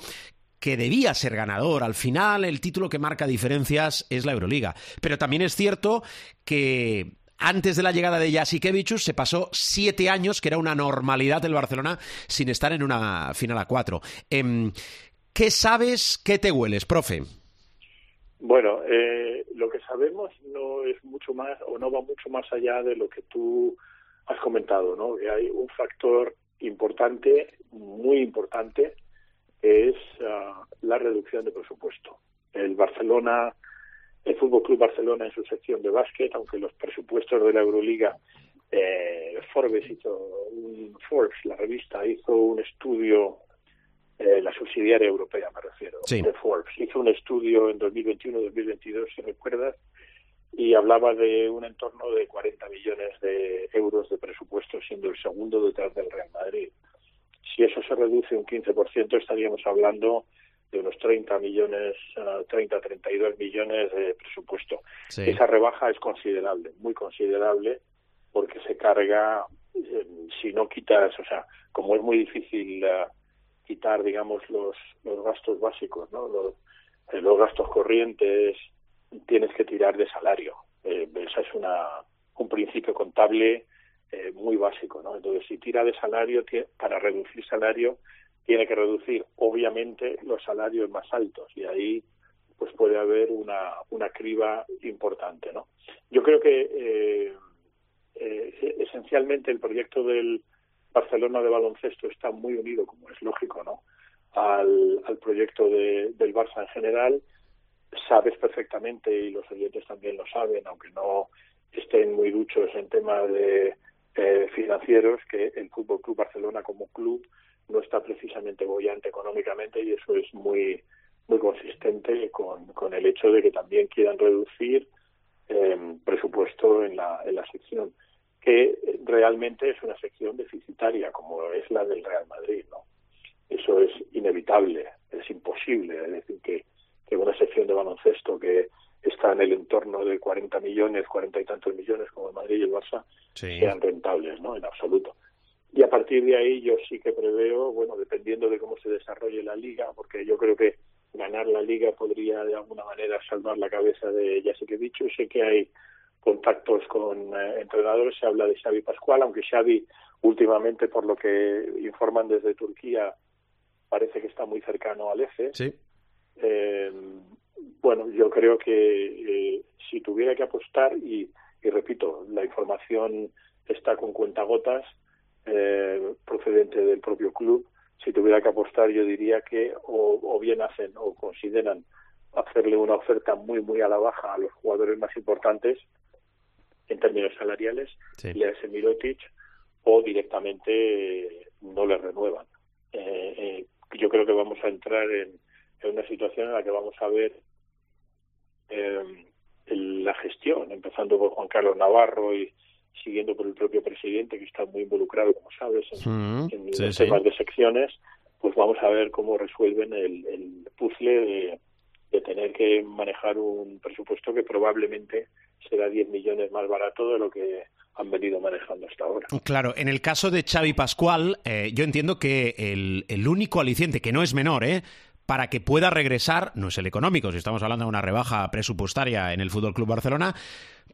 que debía ser ganador. Al final, el título que marca diferencias es la Euroliga. Pero también es cierto que antes de la llegada de Jasikevichus se pasó siete años, que era una normalidad del Barcelona, sin estar en una final a cuatro. Em, ¿Qué sabes, qué te hueles, profe? Bueno, eh, lo que sabemos no es mucho más o no va mucho más allá de lo que tú has comentado, ¿no? Hay un factor importante, muy importante, es ah, la reducción de presupuesto. El Barcelona, el Fútbol Club Barcelona en su sección de básquet, aunque los presupuestos de la Euroliga, eh, Forbes hizo un Forbes, la revista hizo un estudio eh, la subsidiaria europea me refiero, Sí. de Forbes. Hizo un estudio en 2021-2022, si recuerdas, y hablaba de un entorno de 40 millones de euros de presupuesto, siendo el segundo detrás del Real Madrid. Si eso se reduce un 15%, estaríamos hablando de unos 30 millones, ah, 30, 32 millones de presupuesto. Sí. Esa rebaja es considerable, muy considerable, porque se carga, eh, si no quitas, o sea, como es muy difícil ah, quitar, digamos, los, los gastos básicos, ¿no? Los, eh, los gastos corrientes, tienes que tirar de salario. Eh, esa es una, un principio contable eh, muy básico, ¿no? Entonces, si tira de salario, para reducir salario, tiene que reducir, obviamente, los salarios más altos y ahí pues puede haber una, una criba importante, ¿no? Yo creo que eh, eh, esencialmente el proyecto del Barcelona de baloncesto está muy unido, como es lógico, ¿no? Al, proyecto de- del Barça en general. Sabes perfectamente, y los oyentes también lo saben, aunque no estén muy duchos en temas de eh, financieros, que el Fútbol Club Barcelona como club no está precisamente bollante económicamente y eso es muy muy consistente con, con el hecho de que también quieran reducir eh, presupuesto en la, en la sección, que realmente es una sección deficitaria, como es la del Real Madrid, ¿no? Eso es inevitable, es imposible, es decir, que, que una sección de baloncesto que está en el entorno de 40 millones, 40 y tantos millones, como el Madrid y el Barça, Sí. sean rentables, ¿no? En absoluto. Y a partir de ahí yo sí que preveo, bueno, dependiendo de cómo se desarrolle la liga, porque yo creo que ganar la liga podría de alguna manera salvar la cabeza de Jasikevic. Sé que hay contactos con eh, entrenadores, se habla de Xavi Pascual, aunque Xavi últimamente, por lo que informan desde Turquía, parece que está muy cercano al EFE. Sí. Eh, bueno, yo creo que eh, si tuviera que apostar, y, y repito, la información está con cuentagotas eh, procedente del propio club, si tuviera que apostar yo diría que o, o bien hacen o consideran hacerle una oferta muy muy a la baja a los jugadores más importantes en términos salariales, Sí. le hace Mirotic, o directamente no le renuevan. Eh, eh, yo creo que vamos a entrar en, en una situación en la que vamos a ver eh, la gestión, empezando por Juan Carlos Navarro y siguiendo por el propio presidente, que está muy involucrado, como sabes, en, Mm, en sí, los sí. temas de secciones, pues vamos a ver cómo resuelven el, el puzzle de, de tener que manejar un presupuesto que probablemente será 10 millones más barato de lo que han venido manejando hasta ahora. Claro, en el caso de Xavi Pascual, eh, yo entiendo que el, el único aliciente, que no es menor, ¿eh? para que pueda regresar, no es el económico, si estamos hablando de una rebaja presupuestaria en el Fútbol Club Barcelona,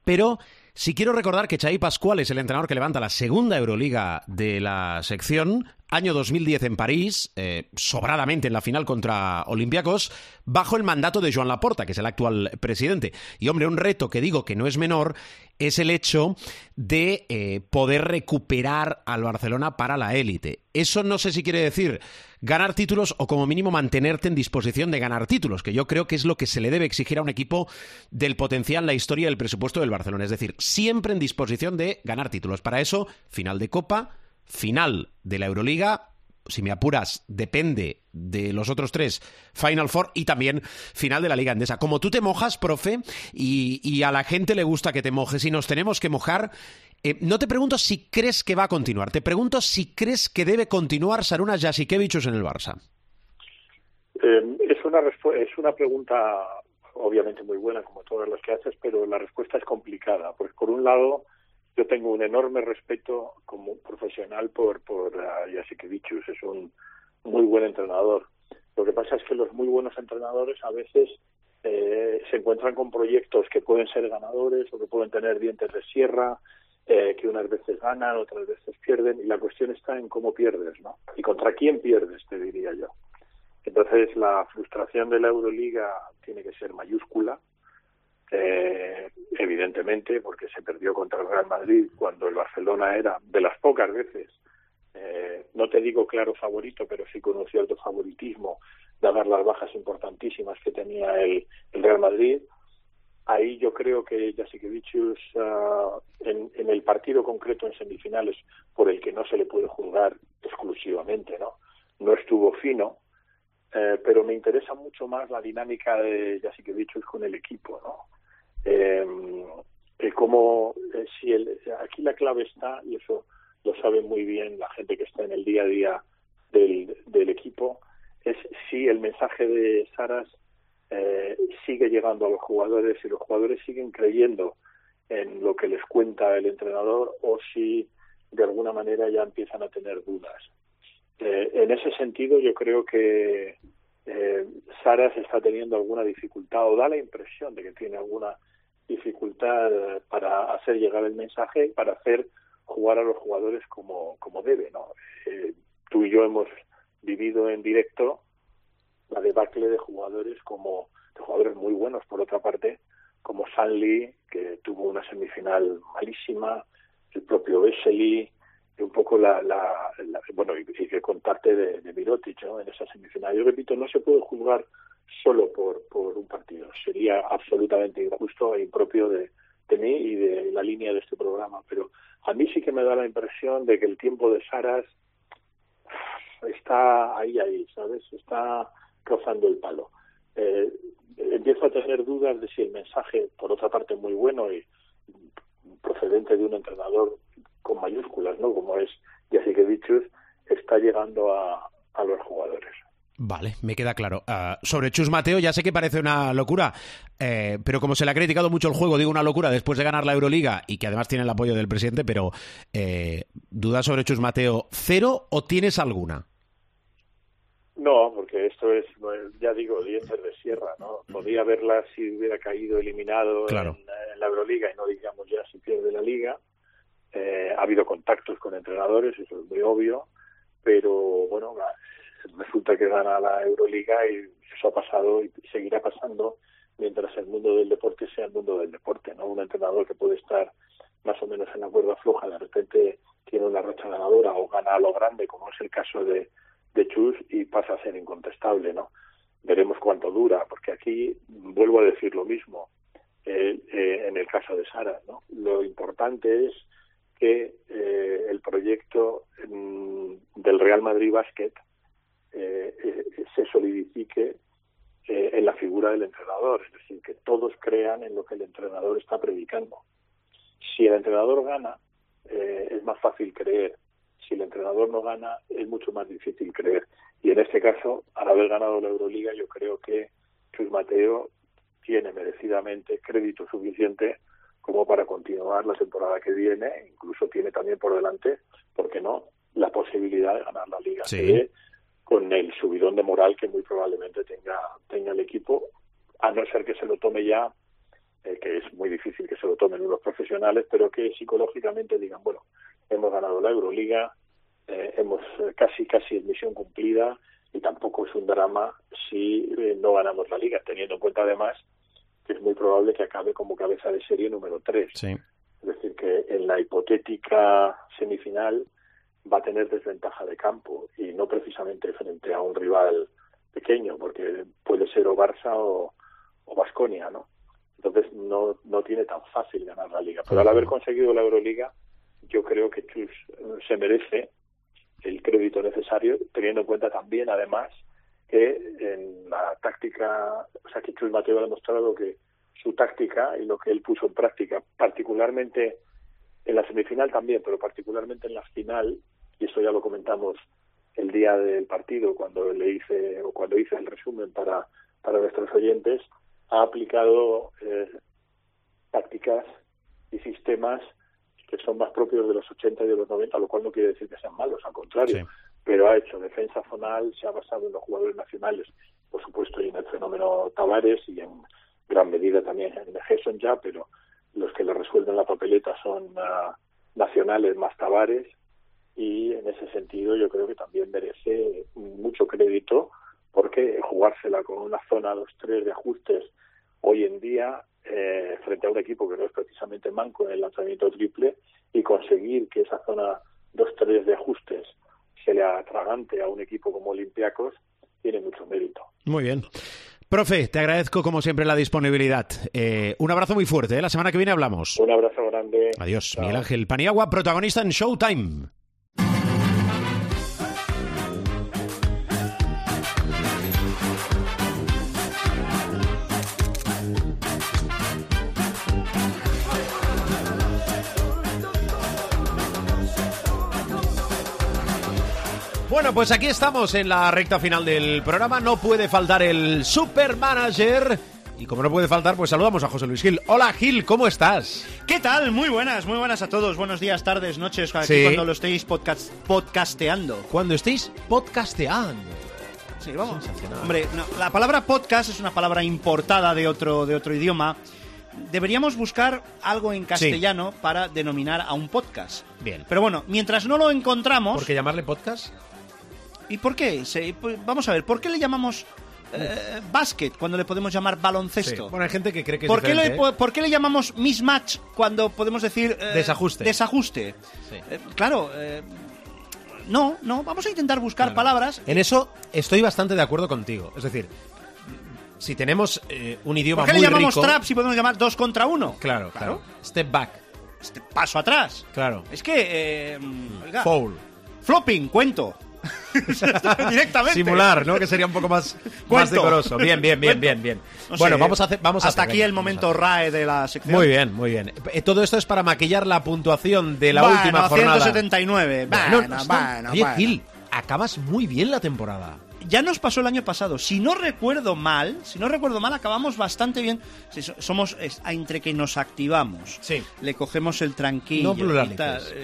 pero si quiero recordar que Xavi Pascual es el entrenador que levanta la segunda Euroliga de la sección, año 2010 en París, eh, sobradamente en la final contra Olympiacos, bajo el mandato de Joan Laporta, que es el actual presidente. Y hombre, un reto que digo que no es menor es el hecho de eh, poder recuperar al Barcelona para la élite. Eso no sé si quiere decir ganar títulos o como mínimo mantenerte en disposición de ganar títulos, que yo creo que es lo que se le debe exigir a un equipo del potencial, la historia y el presupuesto del Barcelona. Es decir, siempre en disposición de ganar títulos. Para eso, final de Copa, final de la Euroliga, si me apuras, depende de los otros tres, Final Four y también final de la Liga Andesa. Como tú te mojas, profe, y, a la gente le gusta que te mojes y nos tenemos que mojar, eh, no te pregunto si crees que va a continuar, te pregunto si crees que debe continuar Saruna Jasikevichus en el Barça. Eh, es, una es una pregunta obviamente muy buena como todas las que haces, pero la respuesta es complicada. Pues por un lado, yo tengo un enorme respeto como profesional por, por uh, es un muy buen entrenador. Lo que pasa es que los muy buenos entrenadores a veces eh, se encuentran con proyectos que pueden ser ganadores o que pueden tener dientes de sierra, eh, que unas veces ganan, otras veces pierden, y la cuestión está en cómo pierdes, ¿no? Y contra quién pierdes, te diría yo. Entonces, la frustración de la Euroliga tiene que ser mayúscula, eh, evidentemente, porque se perdió contra el Real Madrid cuando el Barcelona era de las pocas veces, eh, no te digo claro favorito, pero sí con un cierto favoritismo, dadas las bajas importantísimas que tenía el, Real Madrid. Ahí yo creo que Jasikevichus, uh, en, el partido concreto en semifinales, por el que no se le puede juzgar exclusivamente, ¿no? No estuvo fino, eh, pero me interesa mucho más la dinámica de Jasikevichus con el equipo, ¿no? Eh, como eh, si el, aquí la clave está, y eso lo sabe muy bien la gente que está en el día a día del, equipo, es si el mensaje de Saras eh, sigue llegando a los jugadores, y los jugadores siguen creyendo en lo que les cuenta el entrenador o si de alguna manera ya empiezan a tener dudas. Eh, en ese sentido, yo creo que Saras está teniendo alguna dificultad o da la impresión de que tiene alguna dificultad para hacer llegar el mensaje, para hacer jugar a los jugadores como, como debe. ¿no? Eh, tú y yo hemos vivido en directo la debacle de jugadores como de jugadores muy buenos por otra parte como Sanli que tuvo una semifinal malísima el propio Vesely y un poco la, la, bueno y, que contarte de, de ¿no? en esa semifinal yo repito no se puede juzgar solo por, por un partido. Sería absolutamente injusto e impropio de, de mí y de la línea de este programa. Pero a mí sí que me da la impresión de que el tiempo de Saras está ahí, ahí, ¿sabes? Está rozando el palo. Eh, empiezo a tener dudas de si el mensaje, por otra parte, muy bueno y procedente de un entrenador con mayúsculas, ¿no? Como es Jasikevichus, está llegando a, a los jugadores. Vale, me queda claro. Uh, sobre Chus Mateo, ya sé que parece una locura, eh, pero como se le ha criticado mucho el juego, digo una locura después de ganar la Euroliga y que además tiene el apoyo del presidente, pero eh, ¿dudas sobre Chus Mateo cero o tienes alguna? No, porque esto es, ya digo, dientes de sierra, ¿no? Podría verla si hubiera caído eliminado en, en, la Euroliga y no digamos ya si pierde la liga. Eh, ha habido contactos con entrenadores, eso es muy obvio, pero bueno, resulta que gana la Euroliga y eso ha pasado y seguirá pasando mientras el mundo del deporte sea el mundo del deporte, ¿no? Un entrenador que puede estar más o menos en la cuerda floja, de repente tiene una racha ganadora o gana a lo grande, como es el caso de, de Chus, y pasa a ser incontestable, ¿no? Veremos cuánto dura, porque aquí vuelvo a decir lo mismo eh, eh, en el caso de Sara, ¿no? Lo importante es que eh, el proyecto mm, del Real Madrid Basket eh, eh, se solidifique eh, en la figura del entrenador, es decir, que todos crean en lo que el entrenador está predicando. Si el entrenador gana, es más fácil creer. Si el entrenador no gana, es mucho más difícil creer. Y en este caso, al haber ganado la Euroliga, yo creo que Chus Mateo tiene merecidamente crédito suficiente como para continuar la temporada que viene, incluso tiene también por delante, ¿por qué no?, la posibilidad de ganar la liga. Sí con el subidón de moral que muy probablemente tenga, tenga el equipo, a no ser que se lo tome ya, eh, que es muy difícil que se lo tomen unos profesionales, pero que psicológicamente digan, bueno, hemos ganado la Euroliga, eh, hemos eh, casi casi es misión cumplida y tampoco es un drama si eh, no ganamos la liga, teniendo en cuenta además que es muy probable que acabe como cabeza de serie número 3. Sí. Es decir, que en la hipotética semifinal va a tener desventaja de campo y no precisamente frente a un rival pequeño, porque puede ser o Barça o, o Basconia, ¿no? Entonces no, no tiene tan fácil ganar la liga. Pero al haber conseguido la Euroliga, yo creo que Chus eh, se merece el crédito necesario, teniendo en cuenta también, además, que en la táctica, o sea, que Chus Mateo ha demostrado que su táctica y lo que él puso en práctica, particularmente en la semifinal también, pero particularmente en la final, y eso ya lo comentamos el día del partido cuando le hice o cuando hice el resumen para para nuestros oyentes, ha aplicado eh, tácticas y sistemas que son más propios de los 80 y de los 90, lo cual no quiere decir que sean malos, al contrario. Sí. Pero ha hecho defensa zonal, se ha basado en los jugadores nacionales, por supuesto, y en el fenómeno Tavares y en gran medida también en Gerson ya, pero los que le resuelven la papeleta son ah, nacionales más Tavares y en ese sentido yo creo que también merece mucho crédito porque jugársela con una zona 2-3 de ajustes hoy en día eh, frente a un equipo que no es precisamente manco en el lanzamiento triple y conseguir que esa zona 2-3 de ajustes se le atragante a un equipo como Olympiacos tiene mucho mérito. Muy bien. Profe, te agradezco como siempre la disponibilidad. Eh, un abrazo muy fuerte. ¿eh? La semana que viene hablamos. Un abrazo grande. Adiós, Chao. Miguel Ángel Paniagua, protagonista en Showtime. Bueno, pues aquí estamos en la recta final del programa. No puede faltar el supermanager. Y como no puede faltar, pues saludamos a José Luis Gil. Hola Gil, ¿cómo estás? ¿Qué tal? Muy buenas, muy buenas a todos. Buenos días, tardes, noches, aquí Sí. cuando lo estéis podcast, podcasteando. Cuando estéis podcasteando. Sí, vamos. Hombre, no, la palabra podcast es una palabra importada de otro, de otro idioma. Deberíamos buscar algo en castellano para denominar a un podcast. Bien. Pero bueno, mientras no lo encontramos... ¿Por qué llamarle podcast? ¿Y por qué? Se- pues, vamos a ver, ¿por qué le llamamos eh, básquet cuando le podemos llamar baloncesto? Sí. Bueno, hay gente que cree que es ¿Por qué, le, ¿eh? po- por qué le llamamos mismatch cuando podemos decir... eh, Desajuste. Desajuste. Sí. Eh, claro, eh, no, no, vamos a intentar buscar Claro. palabras. En eso estoy bastante de acuerdo contigo. Es decir, si tenemos eh, un idioma ¿Por qué muy le llamamos rico... trap si podemos llamar dos contra uno? Claro, claro. Step back. Este paso atrás. Claro. Es que... eh, oiga, Foul. flopping, cuento. Directamente. Simular, ¿no? Que sería un poco más, más decoroso. Bien, bien, bien, bien, bien. No bueno, sé, vamos a hacer... Vamos a Hasta hacer, aquí venga, el momento. RAE de la sección. Muy bien, muy bien. Eh, Todo esto es para maquillar la puntuación de la Bueno, última jornada. 179. Bueno, Bueno, bueno, Oye. Gil, acabas muy bien la temporada. Ya nos pasó el año pasado. Si no recuerdo mal, si no recuerdo mal, acabamos bastante bien. Si somos es- entre que nos activamos, Sí. le cogemos el tranquillo. No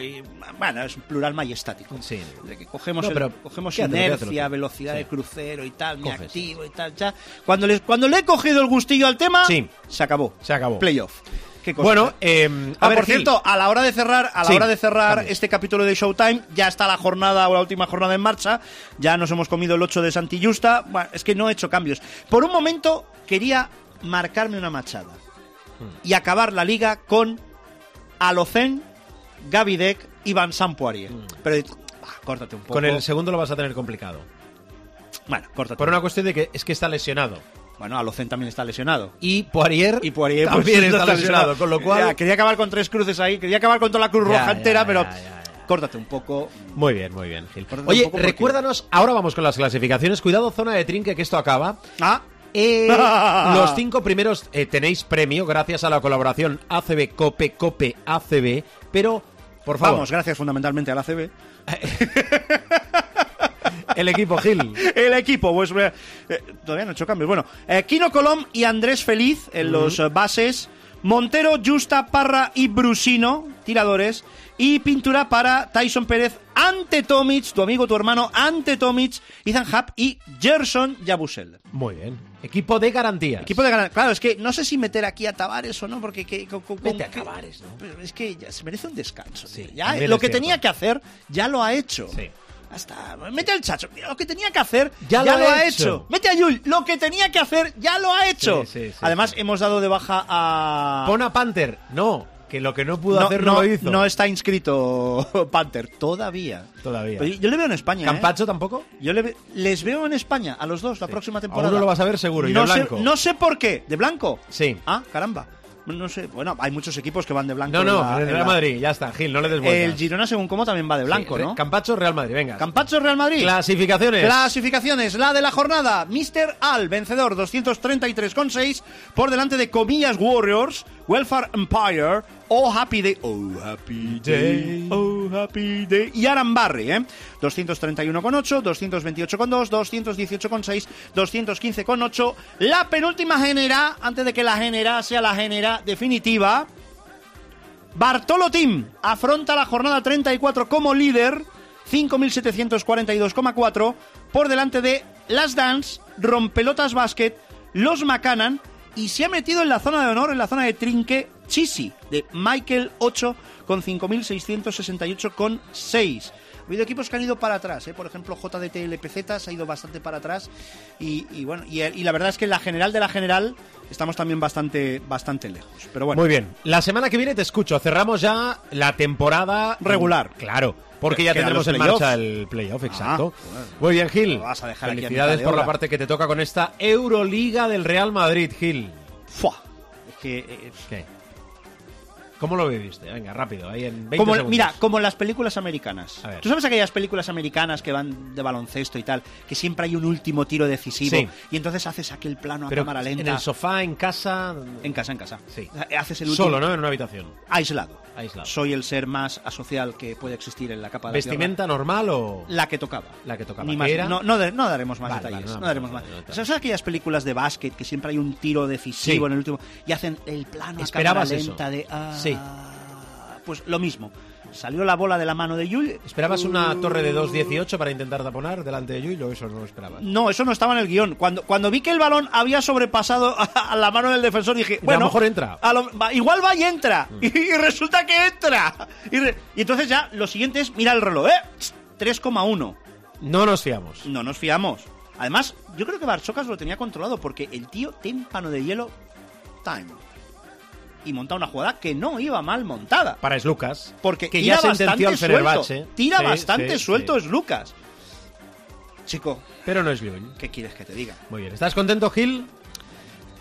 y, bueno, es un plural majestático. Sí. De que cogemos, No, el- cogemos inercia, velocidad Sí. de crucero y tal, me Coges. activo y tal, ya. Cuando, les, cuando le he cogido el gustillo al tema, Sí. se acabó. Se acabó. Playoff. Qué cosa, Bueno, ¿eh? a Ah, ver, por Gil, cierto, a la hora de cerrar, a la Sí, hora de cerrar este capítulo de Showtime, ya está la jornada o la última jornada en marcha. Ya nos hemos comido el 8 de Santillusta. Bueno, es que no he hecho cambios. Por un momento quería marcarme una machada Hmm. y acabar la liga con Alocen, Gavidec y Van Poirier. Pero ah, córtate un poco. Hmm. con el segundo lo vas a tener complicado. Bueno, córtate. Por una cuestión de que es que está lesionado. Bueno, Alocen también está lesionado. Y Poirier, Y Poirier pues, también está lesionado, con lo cual... Ya, quería acabar con tres cruces ahí, quería acabar con toda la cruz Ya, roja ya, entera, pero córtate un poco. Muy bien, muy bien, Gil. Córtate Oye, porque- recuérdanos, ahora vamos con las clasificaciones. Cuidado, zona de trinque, que esto acaba. Ah, Eh, los cinco primeros eh, tenéis premio gracias a la colaboración ACB Cope Cope ACB, pero por favor, vamos, gracias fundamentalmente a la CB. el equipo Gil. El equipo, pues eh, eh, todavía no he hecho cambios. Bueno, eh, Kino Colom y Andrés Feliz en los eh, bases. Montero, Justa, Parra y Brusino, tiradores. Y pintura para Tyson Pérez ante Tomic, tu amigo, tu hermano, ante Tomic, Ethan Happ y Gerson Yabusel. Muy bien. Equipo de garantías. Equipo de ganar. Claro, es que no sé si meter aquí a Tavares o no, porque que, con- con- Vete a ¿no? Pero es que ya se merece un descanso. Sí, ya lo que cierto. tenía que hacer, ya lo ha hecho. Sí. Mete al chacho. Lo que tenía que hacer, Ya ya, lo ha hecho. hecho. Mete a Yul. Lo que tenía que hacer, ya lo ha hecho. Sí, sí, sí, Además, hemos dado de baja a. Pon a Panther. No, que lo que no pudo no, hacer no, no, lo hizo. no está inscrito Panther todavía. Todavía. Pero yo le veo en España. ¿eh? ¿Campacho tampoco? Yo le ve- les veo en España a los dos la próxima temporada. uno lo vas a ver seguro, y no de sé- blanco. no sé por qué. ¿De blanco? Sí. Ah, caramba. No sé. Bueno, hay muchos equipos que van de blanco. No, no, la- el Real la- Madrid, ya está, Gil, no le des vueltas. El Girona, según cómo, también va de blanco, Sí, ¿no? Campacho, Real Madrid, venga. Campacho Real Madrid. Clasificaciones. Clasificaciones, la de la jornada. Mr. Al, vencedor, 233,6. Por delante de Comillas Warriors, Welfare Empire, Oh Happy Day. Oh Happy Day. Oh Happy Day. Y Arambarri, ¿eh? 231,8, 228,2, 218,6, 215,8. La penúltima genera, antes de que la genera sea la genera definitiva. Bartolo Team afronta la jornada 34 como líder, 5.742,4, por delante de Las Dance, Rompelotas Basket, Los Macanan y se ha metido en la zona de honor, en la zona de trinque, Chisi, de Michael 8, con 5.668,6. Ha habido equipos que han ido para atrás, ¿eh? por ejemplo JDT LPZ se ha ido bastante para atrás y, y bueno y, y la verdad es que en la general de la general estamos también bastante bastante lejos. Pero bueno, Muy bien. La semana que viene te escucho. Cerramos ya la temporada Regular. Claro. Porque ya tendremos en marcha el playoff, exacto. Ah, bueno. Muy bien, Gil. Vas a dejar aquí a Felicidades de por la parte que te toca con esta Euroliga del Real Madrid, Gil. ¡fua! es que eh, ¿Qué? ¿Cómo lo viviste? Venga, rápido, ahí en 20 como, segundos. mira, como en las películas americanas. ¿Tú sabes aquellas películas americanas que van de baloncesto y tal? Que siempre hay un último tiro decisivo. Sí. Y entonces haces aquel plano a Pero cámara lenta. en el sofá, en casa... En casa, en casa. Sí. Haces el último. Solo, ¿no? En una habitación. Aislado. Aislado. Soy el ser más asocial que puede existir en la capa de la ¿Vestimenta normal o...? La que tocaba. La que tocaba. Ni ¿Qué más- era? No, no, daremos más Vale, detalles. vale, no, no daremos más. no. ¿Sabes aquellas películas de básquet que siempre hay un tiro decisivo Sí. en el último y hacen el plano a ¿Esperabas cámara eso? lenta de ah, Sí. Pues lo mismo. Salió la bola de la mano de Yul. ¿Esperabas una torre de 2.18 para intentar taponar delante de Yuy o eso no lo esperabas? No, eso no estaba en el guion. Cuando, cuando vi que el balón había sobrepasado a, a la mano del defensor, dije, a bueno, lo mejor entra. a lo- va- igual va y entra. Y, resulta que entra. Y, re- y entonces ya lo siguiente es, mira el reloj, ¿eh? 3,1. No nos fiamos. No nos fiamos. Además, yo creo que Barchocas lo tenía controlado porque el tío témpano de hielo, time. Y monta una jugada que no iba mal montada. Para es Lucas. Porque que tira ya sentenció bastante al suelto. Tira Sí, bastante sí, suelto es Lucas. Chico, Pero no es Yuy. ¿qué quieres que te diga? Muy bien. ¿Estás contento, Gil?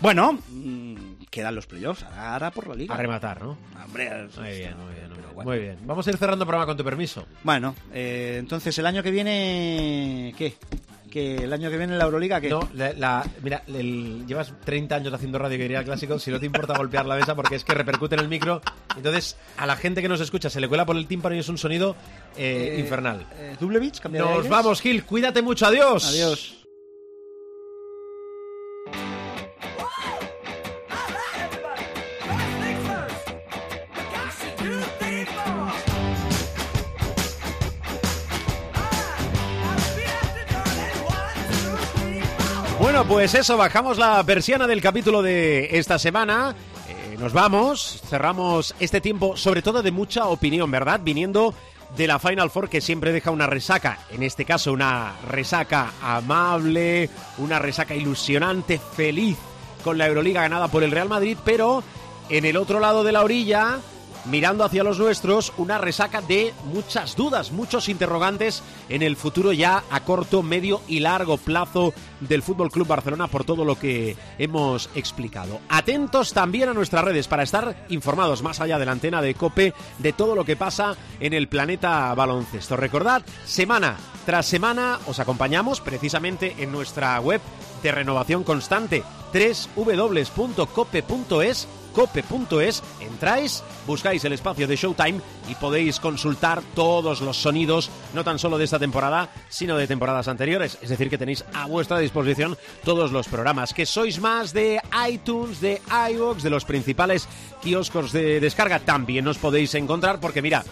Bueno, mm, quedan los playoffs. Ahora, por la liga. A rematar, ¿no? Hombre, es- Muy bien, muy bien. Muy bien. bueno. Muy bien. Vamos a ir cerrando el programa con tu permiso. Bueno, eh, entonces el año que viene. ¿Qué? ¿Que el año que viene en la Euroliga? ¿qué? No, la, la- mira, el- llevas 30 años haciendo radio que diría el clásico. Si no te importa golpear la mesa porque es que repercute en el micro. Entonces, a la gente que nos escucha se le cuela por el tímpano y es un sonido eh, Eh, infernal. eh, ¿Dublevich? ¿Cambia de Nos vamos, Gil. Cuídate mucho. Adiós. Adiós. Pues eso, bajamos la persiana del capítulo de esta semana. Eh, nos vamos, cerramos este tiempo, sobre todo de mucha opinión, ¿verdad? Viniendo de la Final Four que siempre deja una resaca, en este caso una resaca amable, una resaca ilusionante, feliz con la Euroliga ganada por el Real Madrid, pero en el otro lado de la orilla, mirando hacia los nuestros, una resaca de muchas dudas, muchos interrogantes en el futuro ya a corto, medio y largo plazo del Fútbol Club Barcelona por todo lo que hemos explicado. Atentos también a nuestras redes para estar informados más allá de la antena de Cope de todo lo que pasa en el planeta baloncesto. Recordad, semana tras semana os acompañamos precisamente en nuestra web de renovación constante www.cope.es cope.es, entráis, buscáis el espacio de Showtime y podéis consultar todos los sonidos, no tan solo de esta temporada, sino de temporadas anteriores. Es decir, que tenéis a vuestra disposición todos los programas. Que sois más de iTunes, de iVoox, de los principales kioscos de descarga, también os podéis encontrar, porque mira,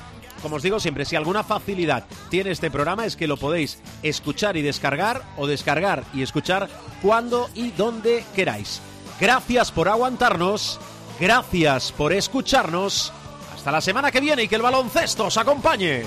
como os digo siempre, si alguna facilidad tiene este programa es que lo podéis escuchar y descargar o descargar y escuchar cuando y donde queráis. Gracias por aguantarnos, gracias por escucharnos. Hasta la semana que viene y que el baloncesto os acompañe.